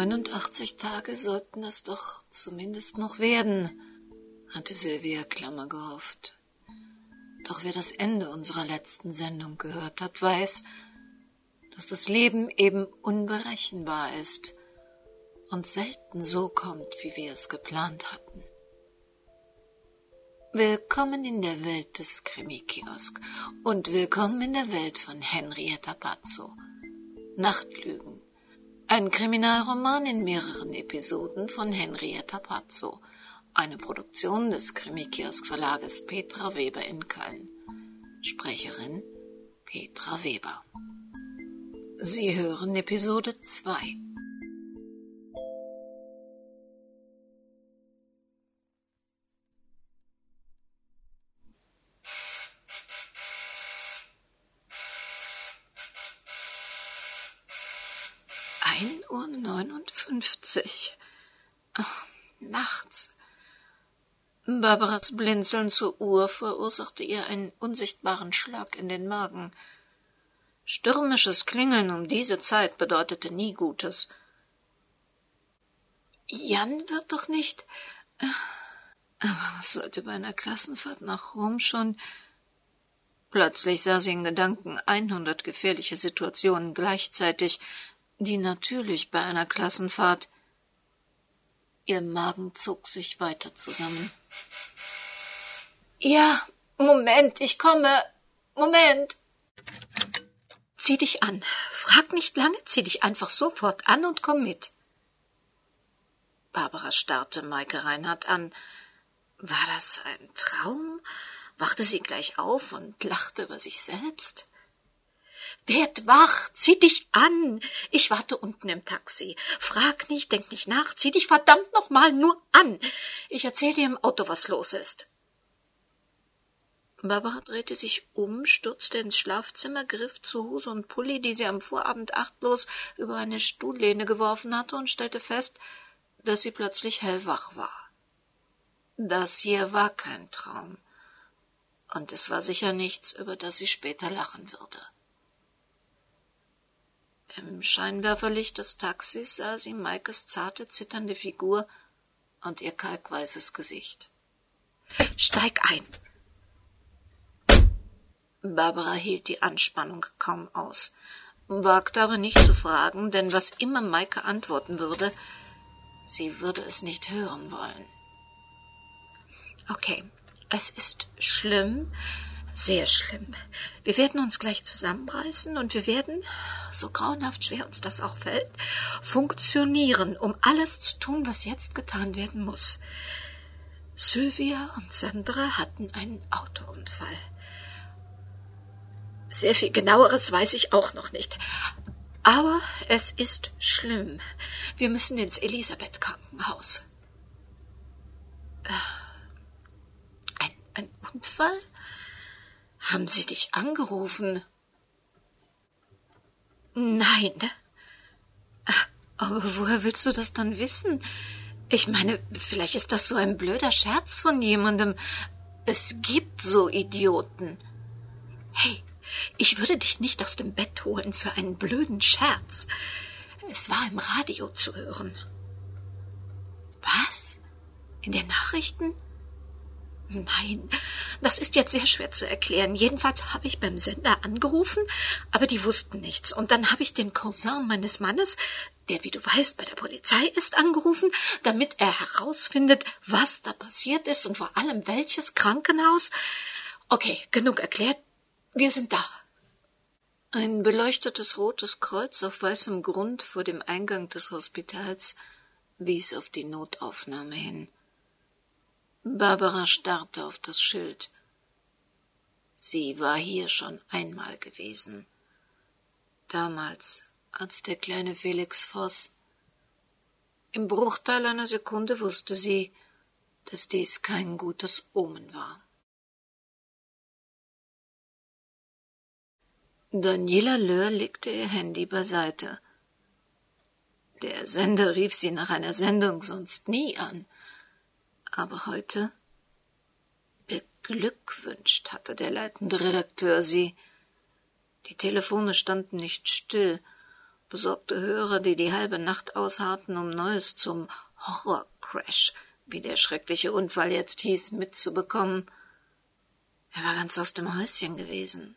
Neunundachtzig Tage sollten es doch zumindest noch werden, hatte Silvia Klammer gehofft. Doch wer das Ende unserer letzten Sendung gehört hat, weiß, dass das Leben eben unberechenbar ist und selten so kommt, wie wir es geplant hatten. Willkommen in der Welt des Krimi-Kiosk und willkommen in der Welt von Henrietta Pazzo. Nachtlügen. Ein Kriminalroman in mehreren Episoden von Henrietta Pazzo. Eine Produktion des Krimi-Kiosk Verlages Petra Weber in Köln. Sprecherin Petra Weber. Sie hören Episode 2. Ein Uhr neunundfünfzig. Ach, nachts. Barbaras Blinzeln zur Uhr verursachte ihr einen unsichtbaren Schlag in den Magen. Stürmisches Klingeln um diese Zeit bedeutete nie Gutes. Jan wird doch nicht. Äh, aber was sollte bei einer Klassenfahrt nach Rom schon. Plötzlich sah sie in Gedanken einhundert gefährliche Situationen gleichzeitig, die natürlich bei einer Klassenfahrt. Ihr Magen zog sich weiter zusammen. Ja, Moment, ich komme. Moment. Zieh dich an. Frag nicht lange, zieh dich einfach sofort an und komm mit. Barbara starrte Maike Reinhardt an. War das ein Traum? Wachte sie gleich auf und lachte über sich selbst? Werd wach, zieh dich an. Ich warte unten im Taxi. Frag nicht, denk nicht nach, zieh dich verdammt noch mal nur an. Ich erzähl dir im Auto, was los ist. Barbara drehte sich um, stürzte ins Schlafzimmer, griff zu Hose und Pulli, die sie am Vorabend achtlos über eine Stuhllehne geworfen hatte, und stellte fest, dass sie plötzlich hellwach war. Das hier war kein Traum, und es war sicher nichts, über das sie später lachen würde. Im Scheinwerferlicht des Taxis sah sie Maikes zarte, zitternde Figur und ihr kalkweißes Gesicht. Steig ein! Barbara hielt die Anspannung kaum aus, wagte aber nicht zu fragen, denn was immer Maike antworten würde, sie würde es nicht hören wollen. Okay, es ist schlimm, sehr schlimm. Wir werden uns gleich zusammenreißen und wir werden, so grauenhaft schwer uns das auch fällt, funktionieren, um alles zu tun, was jetzt getan werden muss. Sylvia und Sandra hatten einen Autounfall. Sehr viel genaueres weiß ich auch noch nicht. Aber es ist schlimm. Wir müssen ins Elisabeth-Krankenhaus. Äh, ein, ein Unfall? Haben sie dich angerufen? Nein. Aber woher willst du das dann wissen? Ich meine, vielleicht ist das so ein blöder Scherz von jemandem. Es gibt so Idioten. Hey, ich würde dich nicht aus dem Bett holen für einen blöden Scherz. Es war im Radio zu hören. Was? In den Nachrichten? Nein, das ist jetzt sehr schwer zu erklären. Jedenfalls habe ich beim Sender angerufen, aber die wussten nichts. Und dann habe ich den Cousin meines Mannes, der, wie du weißt, bei der Polizei ist, angerufen, damit er herausfindet, was da passiert ist und vor allem welches Krankenhaus. Okay, genug erklärt. Wir sind da. Ein beleuchtetes rotes Kreuz auf weißem Grund vor dem Eingang des Hospitals wies auf die Notaufnahme hin. Barbara starrte auf das Schild. Sie war hier schon einmal gewesen. Damals, als der kleine Felix Voss. Im Bruchteil einer Sekunde wusste sie, dass dies kein gutes Omen war. Daniela Löhr legte ihr Handy beiseite. Der Sender rief sie nach einer Sendung sonst nie an. Aber heute beglückwünscht hatte der leitende Redakteur sie. Die Telefone standen nicht still, besorgte Hörer, die die halbe Nacht ausharrten, um Neues zum Horrorcrash, wie der schreckliche Unfall jetzt hieß, mitzubekommen. Er war ganz aus dem Häuschen gewesen.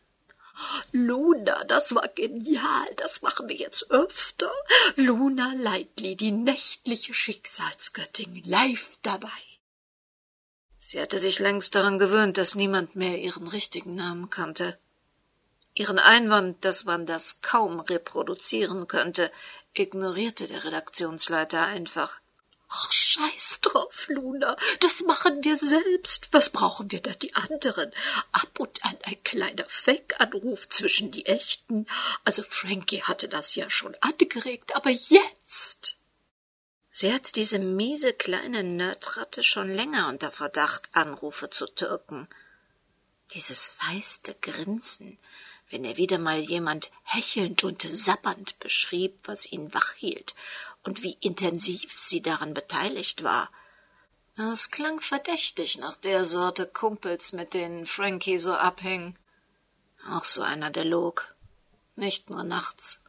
Luna, das war genial, das machen wir jetzt öfter. Luna Lightly, die nächtliche Schicksalsgöttin, live dabei. Sie hatte sich längst daran gewöhnt, dass niemand mehr ihren richtigen Namen kannte. Ihren Einwand, dass man das kaum reproduzieren könnte, ignorierte der Redaktionsleiter einfach. Ach, scheiß drauf, Luna. Das machen wir selbst. Was brauchen wir da die anderen? Ab und an ein kleiner Fake-Anruf zwischen die echten. Also Frankie hatte das ja schon angeregt, aber jetzt. Sie hatte diese miese kleine Nerdratte schon länger unter Verdacht, Anrufe zu türken. Dieses feiste Grinsen, wenn er wieder mal jemand hechelnd und sabbernd beschrieb, was ihn wach hielt und wie intensiv sie daran beteiligt war. Es klang verdächtig nach der Sorte Kumpels, mit denen Frankie so abhing. Auch so einer, der log. Nicht nur nachts.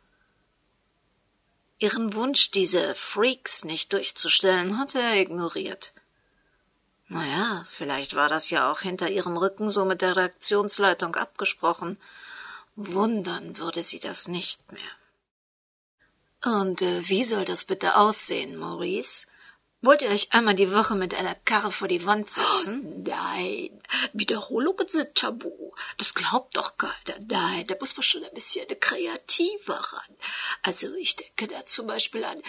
Ihren Wunsch, diese Freaks nicht durchzustellen, hatte er ignoriert. Na ja, vielleicht war das ja auch hinter ihrem Rücken so mit der Reaktionsleitung abgesprochen. Wundern würde sie das nicht mehr. Und äh, wie soll das bitte aussehen, Maurice? Wollt ihr euch einmal die Woche mit einer Karre vor die Wand setzen? Oh, nein, Wiederholungen sind tabu. Das glaubt doch keiner. Nein, da muss man schon ein bisschen kreativer ran. Also ich denke da zum Beispiel an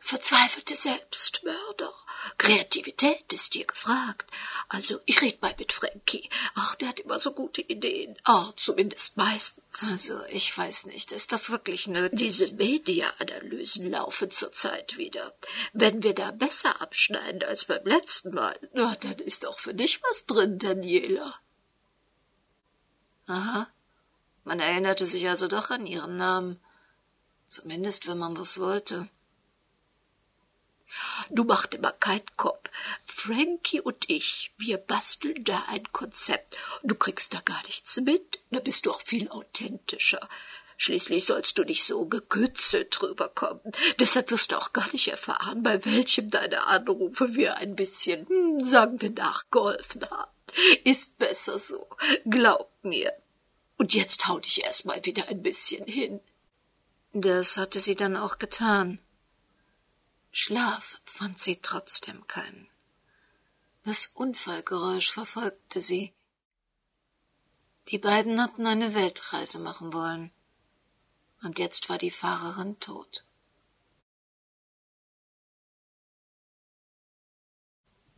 verzweifelte Selbstmörder. Kreativität ist hier gefragt. Also ich red mal mit Frankie. Ach, der hat immer so gute Ideen. Oh, zumindest meistens. Also ich weiß nicht, ist das wirklich nötig? Diese Media-Analysen laufen zurzeit wieder. Wenn wir da besser abschneiden als beim letzten Mal. Na, dann ist doch für dich was drin, Daniela. Aha. Man erinnerte sich also doch an ihren Namen. Zumindest, wenn man was wollte. Du mach dir mal keinen Kopf. Frankie und ich, wir basteln da ein Konzept. Du kriegst da gar nichts mit. Da bist du auch viel authentischer. Schließlich sollst du nicht so gekützelt rüberkommen. Deshalb wirst du auch gar nicht erfahren, bei welchem deiner Anrufe wir ein bisschen, hm, sagen wir, nachgeholfen haben. Ist besser so. Glaub mir. Und jetzt hau dich erst mal wieder ein bisschen hin. Das hatte sie dann auch getan. Schlaf fand sie trotzdem keinen. Das Unfallgeräusch verfolgte sie. Die beiden hatten eine Weltreise machen wollen und jetzt war die Fahrerin tot.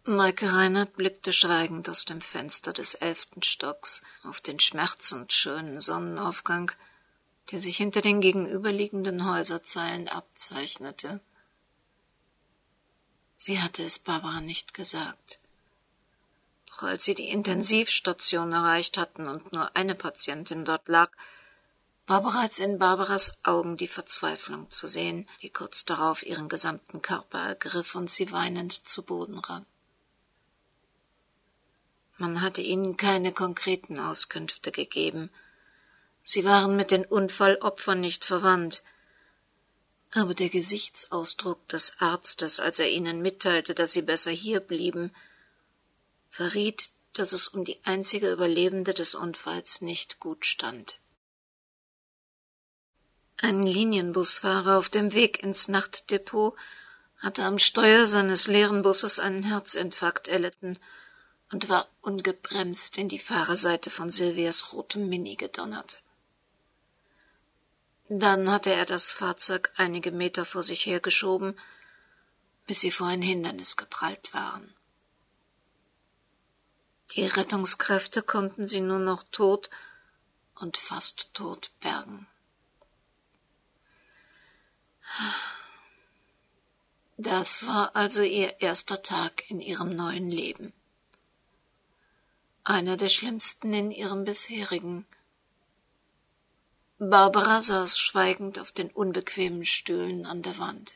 Maike Reinhardt blickte schweigend aus dem Fenster des elften Stocks auf den schmerzend schönen Sonnenaufgang, der sich hinter den gegenüberliegenden Häuserzeilen abzeichnete. Sie hatte es Barbara nicht gesagt. Doch als sie die Intensivstation erreicht hatten und nur eine Patientin dort lag, war bereits in Barbaras Augen die Verzweiflung zu sehen, die kurz darauf ihren gesamten Körper ergriff und sie weinend zu Boden rang. Man hatte ihnen keine konkreten Auskünfte gegeben. Sie waren mit den Unfallopfern nicht verwandt. Aber der Gesichtsausdruck des Arztes, als er ihnen mitteilte, dass sie besser hier blieben, verriet, dass es um die einzige Überlebende des Unfalls nicht gut stand. Ein Linienbusfahrer auf dem Weg ins Nachtdepot hatte am Steuer seines leeren Busses einen Herzinfarkt erlitten und war ungebremst in die Fahrerseite von Silvias rotem Mini gedonnert. Dann hatte er das Fahrzeug einige Meter vor sich hergeschoben, bis sie vor ein Hindernis geprallt waren. Die Rettungskräfte konnten sie nur noch tot und fast tot bergen. Das war also ihr erster Tag in ihrem neuen Leben. Einer der schlimmsten in ihrem bisherigen. Barbara saß schweigend auf den unbequemen Stühlen an der Wand.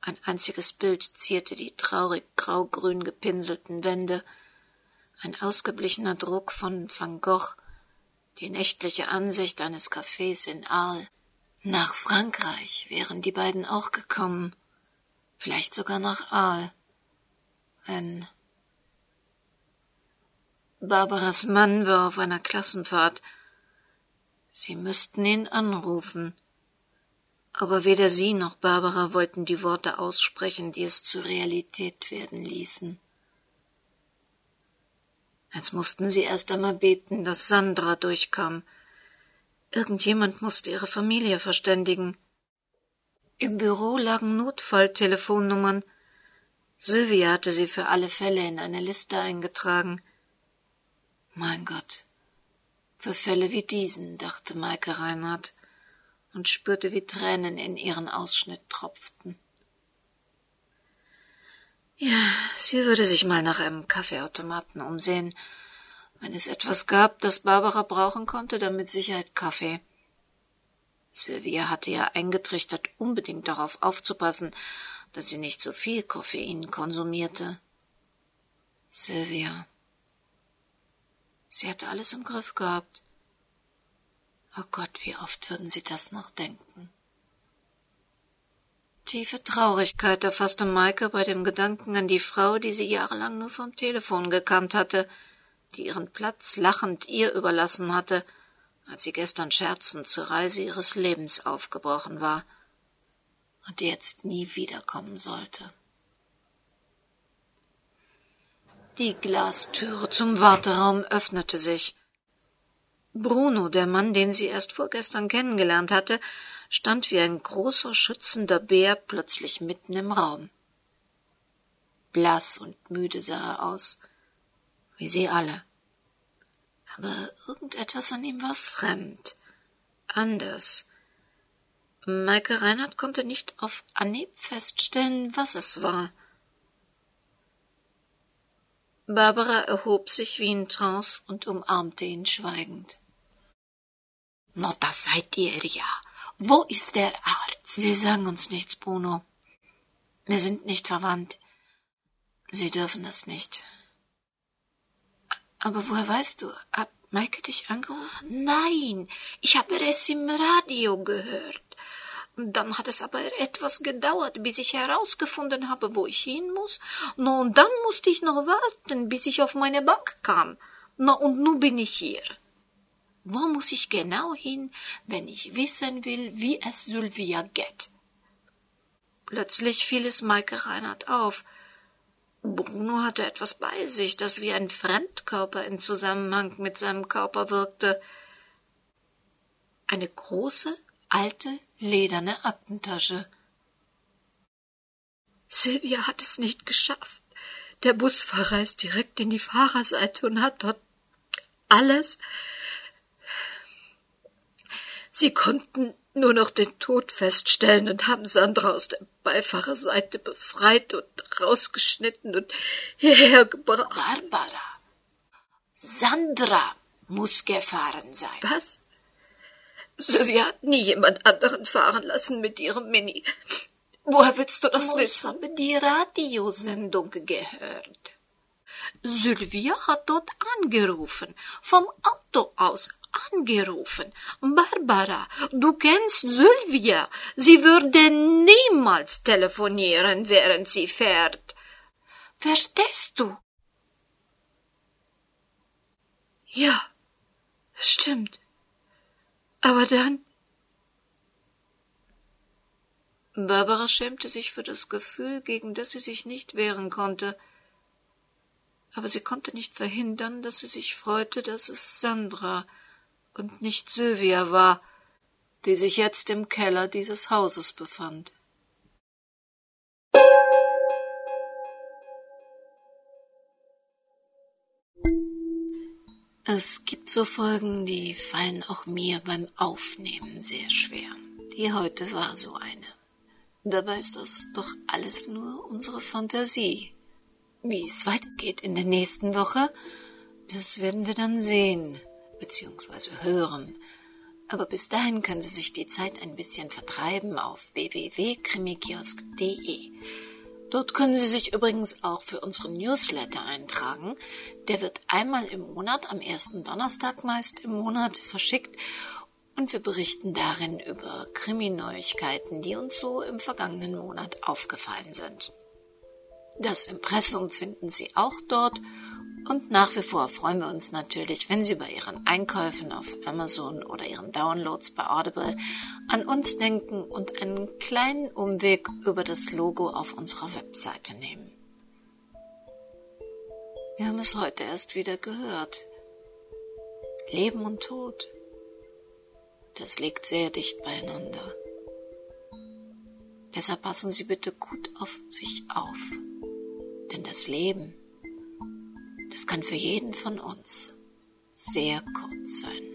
Ein einziges Bild zierte die traurig graugrün gepinselten Wände, ein ausgeblichener Druck von Van Gogh, die nächtliche Ansicht eines Cafés in Arles, Nach Frankreich wären die beiden auch gekommen, vielleicht sogar nach Aal, wenn Barbaras Mann war auf einer Klassenfahrt. Sie müssten ihn anrufen. Aber weder sie noch Barbara wollten die Worte aussprechen, die es zur Realität werden ließen. Jetzt mussten sie erst einmal beten, dass Sandra durchkam. Irgendjemand musste ihre Familie verständigen. Im Büro lagen Notfalltelefonnummern. Sylvia hatte sie für alle Fälle in eine Liste eingetragen. Mein Gott. Für Fälle wie diesen, dachte Maike Reinhardt und spürte, wie Tränen in ihren Ausschnitt tropften. Ja, sie würde sich mal nach einem Kaffeeautomaten umsehen. Wenn es etwas gab, das Barbara brauchen konnte, dann mit Sicherheit Kaffee. Sylvia hatte ja eingetrichtert, unbedingt darauf aufzupassen, dass sie nicht so viel Koffein konsumierte. Sylvia. Sie hatte alles im Griff gehabt. Oh Gott, wie oft würden sie das noch denken? Tiefe Traurigkeit erfasste Maike bei dem Gedanken an die Frau, die sie jahrelang nur vom Telefon gekannt hatte, die ihren Platz lachend ihr überlassen hatte, als sie gestern scherzend zur Reise ihres Lebens aufgebrochen war und jetzt nie wiederkommen sollte. Die Glastüre zum Warteraum öffnete sich. Bruno, der Mann, den sie erst vorgestern kennengelernt hatte, stand wie ein großer schützender Bär plötzlich mitten im Raum. Blass und müde sah er aus, wie sie alle. Aber irgendetwas an ihm war fremd, anders. Maike Reinhardt konnte nicht auf Anhieb feststellen, was es war. Barbara erhob sich wie in Trance und umarmte ihn schweigend. Na, das seid ihr ja. Wo ist der Arzt? Sie sagen uns nichts, Bruno. Wir sind nicht verwandt. Sie dürfen es nicht. Aber woher weißt du? Hat Maike dich angerufen? Nein, ich habe es im Radio gehört. Dann hat es aber etwas gedauert, bis ich herausgefunden habe, wo ich hin muss. Na, und dann musste ich noch warten, bis ich auf meine Bank kam. Na, und nun bin ich hier. Wo muss ich genau hin, wenn ich wissen will, wie es Sylvia geht? Plötzlich fiel es Maike Reinhardt auf. Bruno hatte etwas bei sich, das wie ein Fremdkörper in Zusammenhang mit seinem Körper wirkte. Eine große, alte, lederne Aktentasche. Sylvia hat es nicht geschafft. Der Busfahrer ist direkt in die Fahrerseite und hat dort alles. Sie konnten nur noch den Tod feststellen und haben Sandra aus der Beifahrerseite befreit und rausgeschnitten und hierher gebracht. Barbara, Sandra muss gefahren sein. Was? Sylvia hat nie jemand anderen fahren lassen mit ihrem Mini. Woher willst du das oh, wissen? Ich habe die Radiosendung gehört. Sylvia hat dort angerufen, vom Auto aus angerufen. Barbara, du kennst Sylvia. Sie würde niemals telefonieren, während sie fährt. Verstehst du? Ja, stimmt. Aber dann. Barbara schämte sich für das Gefühl, gegen das sie sich nicht wehren konnte. Aber sie konnte nicht verhindern, dass sie sich freute, dass es Sandra und nicht Sylvia war, die sich jetzt im Keller dieses Hauses befand. Es gibt so Folgen, die fallen auch mir beim Aufnehmen sehr schwer. Die heute war so eine. Dabei ist das doch alles nur unsere Fantasie. Wie es weitergeht in der nächsten Woche, das werden wir dann sehen bzw. hören. Aber bis dahin können Sie sich die Zeit ein bisschen vertreiben auf www.krimikiosk.de. Dort können Sie sich übrigens auch für unseren Newsletter eintragen. Der wird einmal im Monat, am ersten Donnerstag meist im Monat, verschickt. und wir berichten darin über Krimineuigkeiten, die uns so im vergangenen Monat aufgefallen sind. Das Impressum finden Sie auch dort und nach wie vor freuen wir uns natürlich, wenn Sie bei Ihren Einkäufen auf Amazon oder Ihren Downloads bei Audible an uns denken und einen kleinen Umweg über das Logo auf unserer Webseite nehmen. Wir haben es heute erst wieder gehört. Leben und Tod das liegt sehr dicht beieinander. Deshalb passen Sie bitte gut auf sich auf, denn das Leben, das kann für jeden von uns sehr kurz sein.